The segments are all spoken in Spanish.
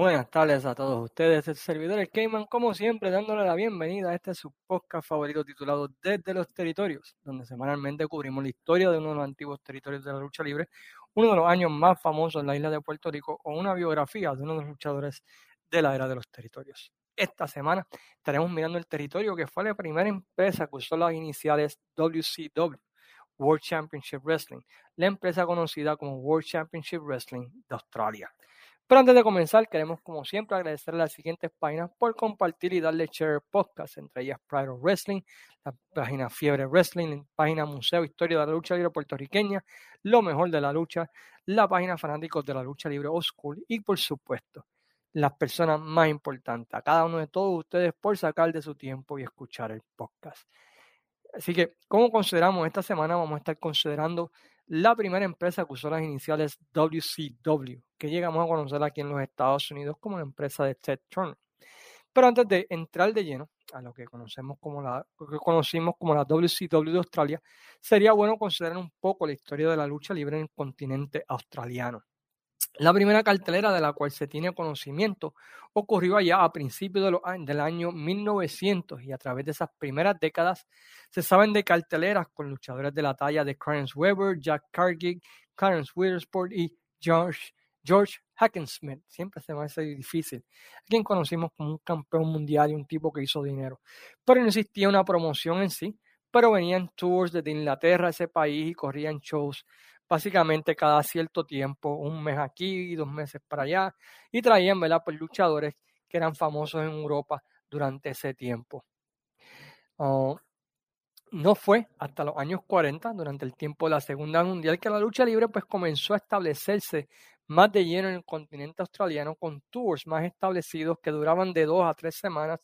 Buenas tardes a todos ustedes. El servidor el Cayman, como siempre, dándole la bienvenida a este su podcast favorito titulado Desde los Territorios, donde semanalmente cubrimos la historia de uno de los antiguos territorios de la lucha libre, uno de los años más famosos en la isla de Puerto Rico o una biografía de uno de los luchadores de la era de los territorios. Esta semana estaremos mirando el territorio que fue la primera empresa que usó las iniciales WCW, World Championship Wrestling, la empresa conocida como World Championship Wrestling de Australia. Pero antes de comenzar, queremos como siempre agradecer a las siguientes páginas por compartir y darle share podcast, entre ellas Pride of Wrestling, la página Fiebre Wrestling, la página Museo Historia de la Lucha Libre Puertorriqueña, Lo Mejor de la Lucha, la página Fanáticos de la Lucha Libre School y por supuesto las personas más importantes, a cada uno de todos ustedes por sacar de su tiempo y escuchar el podcast. Así que, ¿cómo consideramos esta semana? Vamos a estar considerando la primera empresa que usó las iniciales WCW, que llegamos a conocer aquí en los Estados Unidos como la empresa de Ted Turner. Pero antes de entrar de lleno a lo que conocemos como la, que conocimos como la WCW de Australia, sería bueno considerar un poco la historia de la lucha libre en el continente australiano. La primera cartelera de la cual se tiene conocimiento ocurrió allá a principios del año 1900 y a través de esas primeras décadas se saben de carteleras con luchadores de la talla de Clarence Weber, Jack Cargill, Clarence Witherspoon y George, George Hackensmith. Siempre se me hace difícil. A quien conocimos como un campeón mundial y un tipo que hizo dinero. Pero no existía una promoción en sí, pero venían tours desde Inglaterra a ese país y corrían shows básicamente cada cierto tiempo, un mes aquí, dos meses para allá, y traían, ¿verdad? Pues luchadores que eran famosos en Europa durante ese tiempo. Ah, no fue hasta los años 40, durante el tiempo de la Segunda Mundial, que la lucha libre pues comenzó a establecerse más de lleno en el continente australiano con tours más establecidos que duraban de dos a tres semanas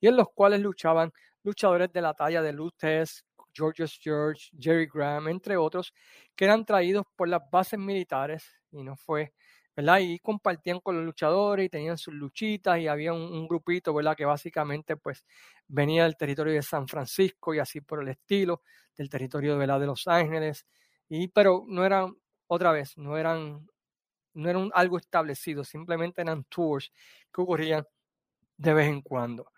y en los cuales luchaban luchadores de la talla de Lutez, George George, Jerry Graham, entre otros, que eran traídos por las bases militares y no fue, ¿verdad? Y compartían con los luchadores y tenían sus luchitas y había un, grupito, ¿verdad? Que básicamente pues venía del territorio de San Francisco y así por el estilo, del territorio de Los Ángeles, y pero no eran, otra vez, no eran, no eran algo establecido, simplemente eran tours que ocurrían de vez en cuando.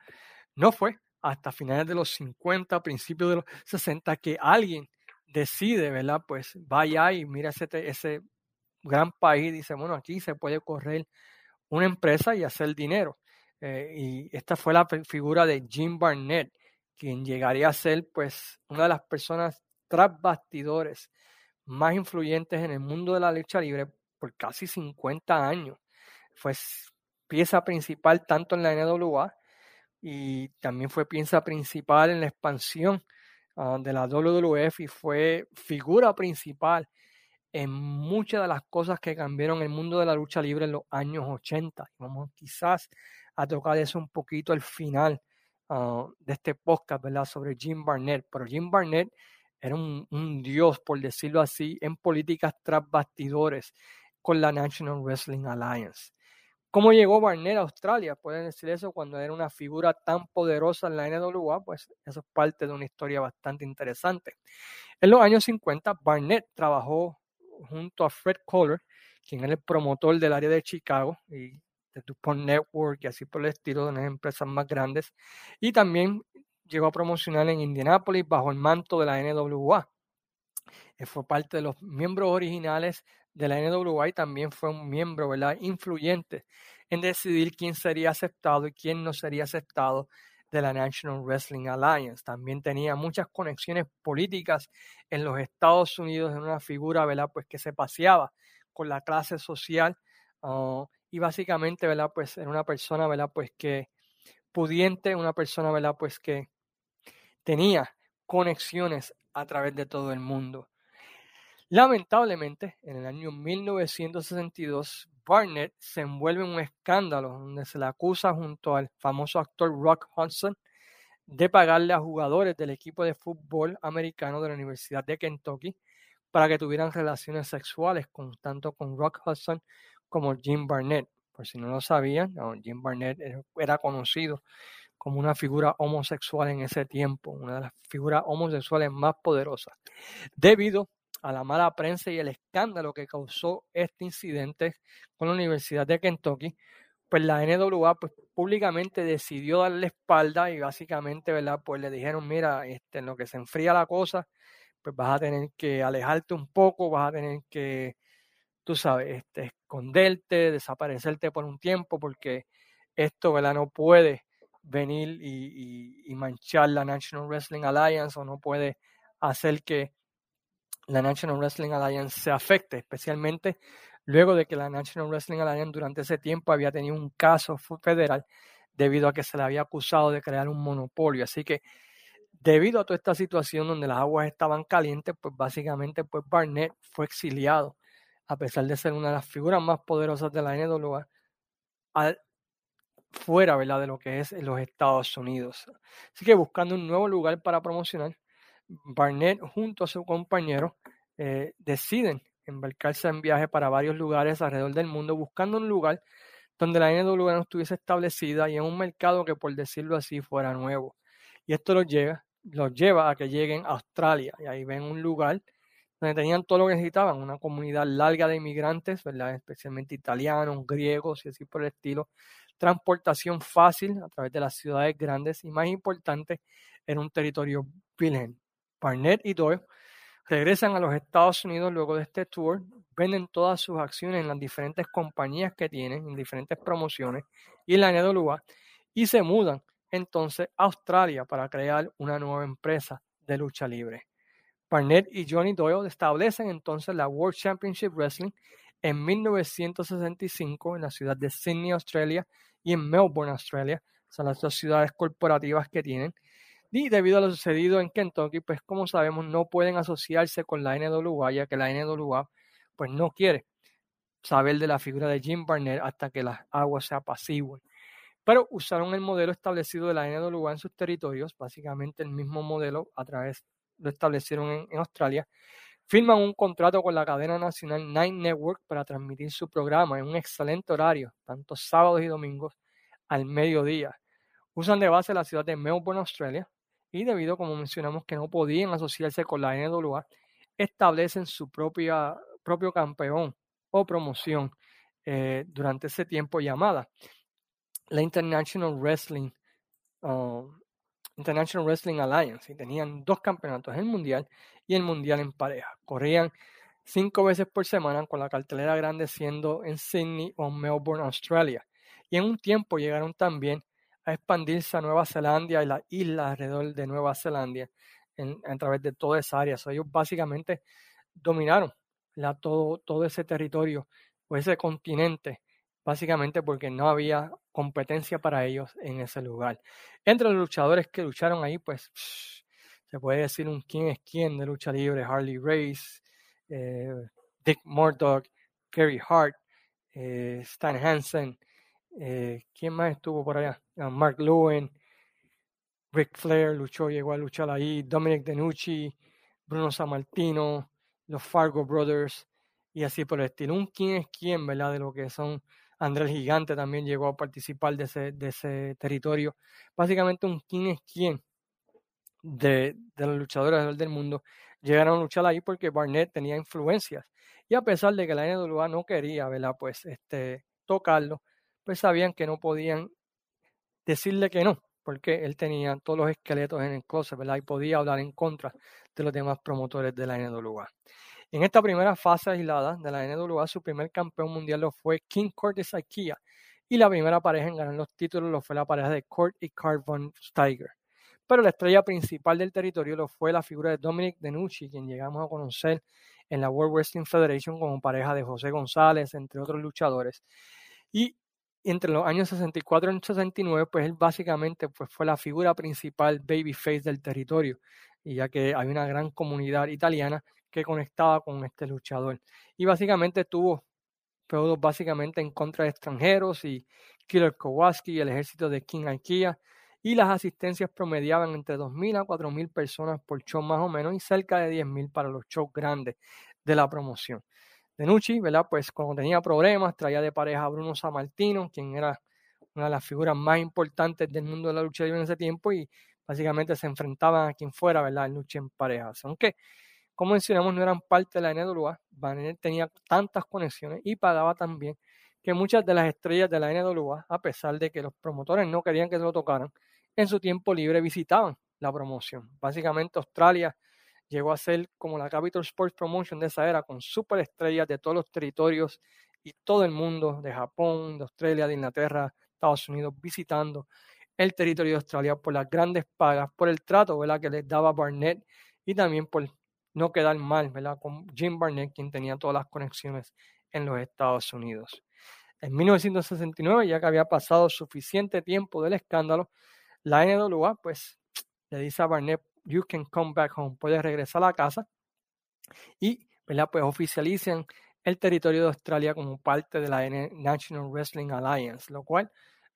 No fue hasta finales de los 50, principios de los 60, que alguien decide, ¿verdad? Pues vaya y mira ese, ese gran país dice, bueno, aquí se puede correr una empresa y hacer dinero. Eh, y esta fue la figura de Jim Barnett, quien llegaría a ser pues una de las personas tras bastidores más influyentes en el mundo de la lucha libre por casi 50 años. Fue pieza principal tanto en la NWA y también fue pieza principal en la expansión ah, de la WWF y fue figura principal en muchas de las cosas que cambiaron el mundo de la lucha libre en los años 80. Vamos quizás a tocar eso un poquito al final ah, de este podcast, ¿verdad? Sobre Jim Barnett. Pero Jim Barnett era un, un, dios, por decirlo así, en políticas tras bastidores con la National Wrestling Alliance. ¿Cómo llegó Barnett a Australia? Pueden decir eso cuando era una figura tan poderosa en la NWA, pues eso es parte de una historia bastante interesante. En los años 50, Barnett trabajó junto a Fred Kohler, quien era el promotor del área de Chicago y de DuPont Network y así por el estilo de las empresas más grandes, y también llegó a promocionar en Indianápolis bajo el manto de la NWA. Él fue parte de los miembros originales de la NWA también fue un miembro ¿verdad? influyente en decidir quién sería aceptado y quién no sería aceptado de la National Wrestling Alliance. También tenía muchas conexiones políticas en los Estados Unidos, en una figura ¿verdad? Pues que se paseaba con la clase social ah, y básicamente ¿verdad? Pues era una persona ¿verdad? Pues que pudiente, una persona ¿verdad? Pues que tenía conexiones a través de todo el mundo. Lamentablemente, en el año 1962, Barnett se envuelve en un escándalo donde se le acusa junto al famoso actor Rock Hudson de pagarle a jugadores del equipo de fútbol americano de la Universidad de Kentucky para que tuvieran relaciones sexuales con, tanto con Rock Hudson como Jim Barnett. Por si no lo sabían, Jim Barnett era conocido como una figura homosexual en ese tiempo, una de las figuras homosexuales más poderosas, debido a la mala prensa y el escándalo que causó este incidente con la Universidad de Kentucky, pues la NWA pues, públicamente decidió darle espalda y básicamente, ¿verdad? Pues le dijeron, mira, este, en lo que se enfría la cosa, pues vas a tener que alejarte un poco, vas a tener que, tú sabes, este, esconderte, desaparecerte por un tiempo, porque esto, ¿verdad? No puede venir y, manchar la National Wrestling Alliance o no puede hacer que la National Wrestling Alliance se afecte, especialmente luego de que la National Wrestling Alliance durante ese tiempo había tenido un caso federal debido a que se le había acusado de crear un monopolio. Así que debido a toda esta situación donde las aguas estaban calientes, pues básicamente pues Barnett fue exiliado, a pesar de ser una de las figuras más poderosas de la NWA, fuera ¿verdad? de lo que es los Estados Unidos. Así que buscando un nuevo lugar para promocionar, Barnett junto a su compañero eh, deciden embarcarse en viaje para varios lugares alrededor del mundo buscando un lugar donde la NWA no estuviese establecida y en un mercado que por decirlo así fuera nuevo. Y esto los lleva, a que lleguen a Australia y ahí ven un lugar donde tenían todo lo que necesitaban, una comunidad larga de inmigrantes, ¿verdad? especialmente italianos, griegos y así por el estilo, transportación fácil a través de las ciudades grandes y más importante, en un territorio virgen. Barnett y Doyle regresan a los Estados Unidos luego de este tour, venden todas sus acciones en las diferentes compañías que tienen, en diferentes promociones y en la NWA, y se mudan entonces a Australia para crear una nueva empresa de lucha libre. Barnett y Johnny Doyle establecen entonces la World Championship Wrestling en 1965 en la ciudad de Sydney, Australia, y en Melbourne, Australia. Son las dos ciudades corporativas que tienen. Y debido a lo sucedido en Kentucky, pues como sabemos, no pueden asociarse con la NWA, ya que la NWA pues no quiere saber de la figura de Jim Barnett hasta que las aguas se apacigüen. Pero usaron el modelo establecido de la NWA en sus territorios, básicamente el mismo modelo a través lo establecieron en, en Australia. Firman un contrato con la cadena nacional Nine Network para transmitir su programa en un excelente horario, tanto sábados y domingos al mediodía. Usan de base la ciudad de Melbourne, Australia, y debido, como mencionamos, que no podían asociarse con la NWA, establecen su propia, propio campeón o promoción eh, durante ese tiempo llamada la International Wrestling um, International Wrestling Alliance y tenían dos campeonatos, el mundial y el mundial en pareja. Corrían cinco veces por semana con la cartelera grande siendo en Sydney o Melbourne, Australia. Y en un tiempo llegaron también a expandirse a Nueva Zelanda y las islas alrededor de Nueva Zelanda a través de toda esa área. ellos básicamente dominaron todo, todo ese territorio o ese continente, básicamente porque no había competencia para ellos en ese lugar. Entre los luchadores que lucharon ahí, pues se puede decir un quién es quién de lucha libre, Harley Race, eh, Dick Murdoch, Kerry Hart, eh, Stan Hansen, eh, ¿quién más estuvo por allá? Ah, Mark Lewin, Rick Flair luchó, llegó a luchar ahí, Dominic Denucci, Bruno Sammartino, los Fargo Brothers y así por el estilo. Un quién es quién, ¿verdad? De lo que son Andrés Gigante también llegó a participar de ese, de ese territorio. Básicamente un quién es quién de, de los luchadores del mundo llegaron a luchar ahí porque Barnett tenía influencias. Y a pesar de que la NWA no quería, ¿verdad? Pues este, tocarlo, pues sabían que no podían decirle que no, porque él tenía todos los esqueletos en el closet, ¿verdad? Y podía hablar en contra de los demás promotores de la NWA. En esta primera fase aislada de la NWA, su primer campeón mundial lo fue King Curtis Ikea, y la primera pareja en ganar los títulos lo fue la pareja de Kurt y Carl von Steiger. Pero la estrella principal del territorio lo fue la figura de Dominic Denucci, quien llegamos a conocer en la World Wrestling Federation como pareja de José González, entre otros luchadores. Y entre los años 64 y 69, pues él básicamente pues, fue la figura principal babyface del territorio, y ya que hay una gran comunidad italiana que conectaba con este luchador. Y básicamente tuvo feudos básicamente en contra de extranjeros y Killer Kowalski y el ejército de King Ikea. Y las asistencias promediaban entre 2.000 a 4.000 personas por show más o menos y cerca de 10.000 para los shows grandes de la promoción. Denucci, ¿verdad? Pues cuando tenía problemas, traía de pareja a Bruno Sammartino, quien era una de las figuras más importantes del mundo de la lucha libre en ese tiempo y básicamente se enfrentaban a quien fuera, ¿verdad? En lucha en parejas. Aunque como mencionamos, no eran parte de la NWA. Banner tenía tantas conexiones y pagaba también que muchas de las estrellas de la NWA, a pesar de que los promotores no querían que se lo tocaran, en su tiempo libre visitaban la promoción. Básicamente Australia llegó a ser como la Capital Sports Promotion de esa era, con superestrellas de todos los territorios y todo el mundo, de Japón, de Australia, de Inglaterra, Estados Unidos, visitando el territorio de Australia por las grandes pagas, por el trato ¿verdad? que les daba Barnett y también por no quedar mal ¿verdad? con Jim Barnett, quien tenía todas las conexiones en los Estados Unidos. En 1969, ya que había pasado suficiente tiempo del escándalo, la NWA pues le dice a Barnett, you can come back home, puedes regresar a la casa y ¿verdad? pues oficialicen el territorio de Australia como parte de la National Wrestling Alliance, lo cual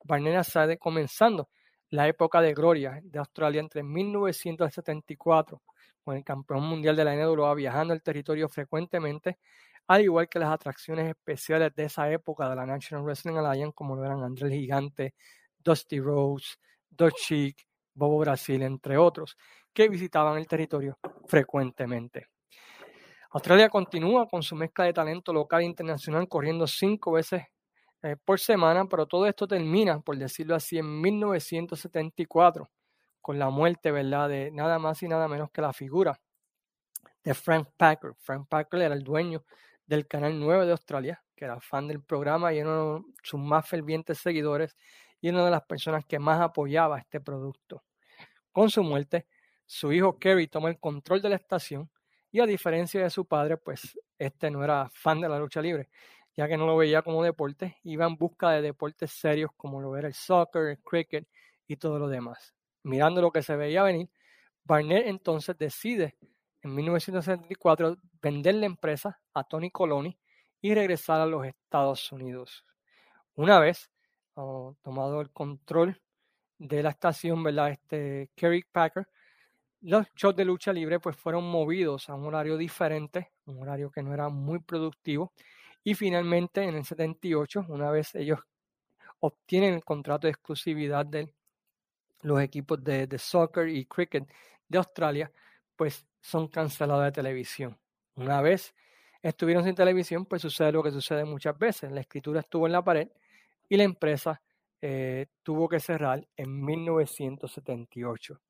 Barnett sale comenzando la época de gloria de Australia entre 1974 con el campeón mundial de la NWA viajando el territorio frecuentemente, al igual que las atracciones especiales de esa época de la National Wrestling Alliance, como lo eran André el Gigante, Dusty Rose, Dutch Chic, Bobo Brasil, entre otros, que visitaban el territorio frecuentemente. Australia continúa con su mezcla de talento local e internacional corriendo cinco veces eh, por semana, pero todo esto termina, por decirlo así, en 1974, con la muerte, ¿verdad?, de nada más y nada menos que la figura de Frank Packer. Frank Packer era el dueño del Canal 9 de Australia, que era fan del programa y uno de sus más fervientes seguidores y una de las personas que más apoyaba este producto. Con su muerte, su hijo Kerry toma el control de la estación y a diferencia de su padre, pues este no era fan de la lucha libre, ya que no lo veía como deporte, iba en busca de deportes serios como lo era el soccer, el cricket y todo lo demás. Mirando lo que se veía venir, Barnett entonces decide en 1974 vender la empresa a Tony Coloni y regresar a los Estados Unidos. Una vez oh, tomado el control de la estación, ¿verdad? Este Kerry Packer los shows de lucha libre pues fueron movidos a un horario diferente, un horario que no era muy productivo. Y finalmente en el 78, una vez ellos obtienen el contrato de exclusividad de los equipos de, soccer y cricket de Australia, pues son cancelados de televisión. Una vez estuvieron sin televisión, pues sucede lo que sucede muchas veces. La escritura estuvo en la pared y la empresa eh, tuvo que cerrar en 1978.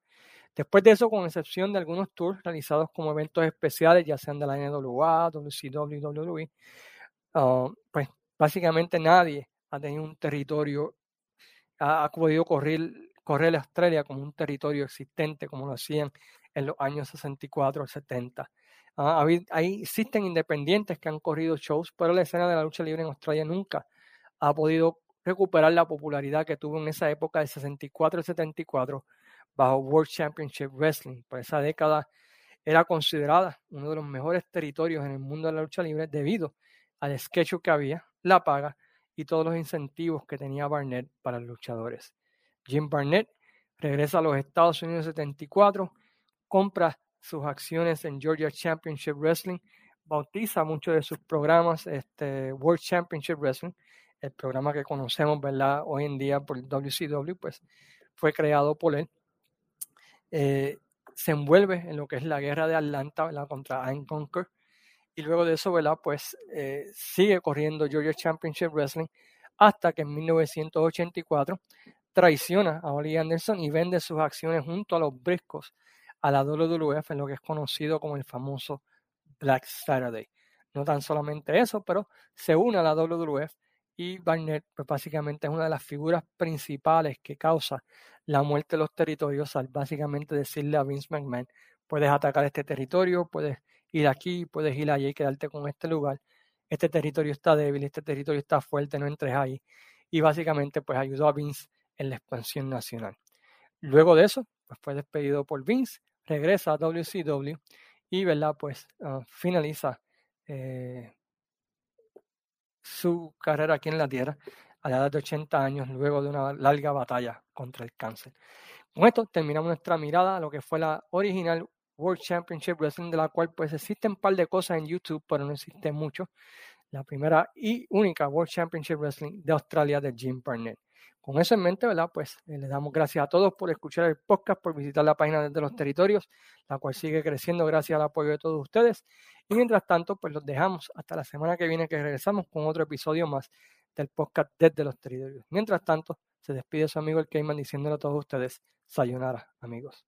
Después de eso, con excepción de algunos tours realizados como eventos especiales, ya sean de la NWA, WCW, WWE, ah, pues básicamente nadie ha tenido un territorio, ha, podido correr, correr Australia como un territorio existente, como lo hacían en los años 64 o 70. ahí existen independientes que han corrido shows, pero la escena de la lucha libre en Australia nunca ha podido recuperar la popularidad que tuvo en esa época de 64 y 74 bajo World Championship Wrestling. Por esa década era considerada uno de los mejores territorios en el mundo de la lucha libre debido al sketch que había, la paga y todos los incentivos que tenía Barnett para los luchadores. Jim Barnett regresa a los Estados Unidos en 74, compra sus acciones en Georgia Championship Wrestling, bautiza muchos de sus programas este, World Championship Wrestling, el programa que conocemos ¿verdad? hoy en día por WCW, pues fue creado por él eh, se envuelve en lo que es la guerra de Atlanta contra Iron Conquer y luego de eso ¿verdad? pues eh, sigue corriendo Georgia Championship Wrestling hasta que en 1984 traiciona a Oli Anderson y vende sus acciones junto a los briscos a la WWF en lo que es conocido como el famoso Black Saturday. No tan solamente eso, pero se une a la WWF y Barnett pues básicamente es una de las figuras principales que causa la muerte de los territorios al básicamente decirle a Vince McMahon, puedes atacar este territorio, puedes ir aquí, puedes ir allí y quedarte con este lugar. Este territorio está débil, este territorio está fuerte, no entres ahí. Y básicamente pues ayudó a Vince en la expansión nacional. Luego de eso, pues fue despedido por Vince, regresa a WCW y, ¿verdad? Pues ah, finaliza eh, su carrera aquí en la Tierra a la edad de 80 años luego de una larga batalla contra el cáncer. Con esto terminamos nuestra mirada a lo que fue la original World Championship Wrestling, de la cual pues existen un par de cosas en YouTube, pero no existe mucho. La primera y única World Championship Wrestling de Australia de Jim Barnett. Con eso en mente, ¿verdad? Pues eh, le damos gracias a todos por escuchar el podcast, por visitar la página de los territorios, la cual sigue creciendo gracias al apoyo de todos ustedes. Y mientras tanto, pues los dejamos hasta la semana que viene que regresamos con otro episodio más del podcast desde los territorios. Mientras tanto, se despide su amigo el Cayman diciéndole a todos ustedes, sayonara, amigos.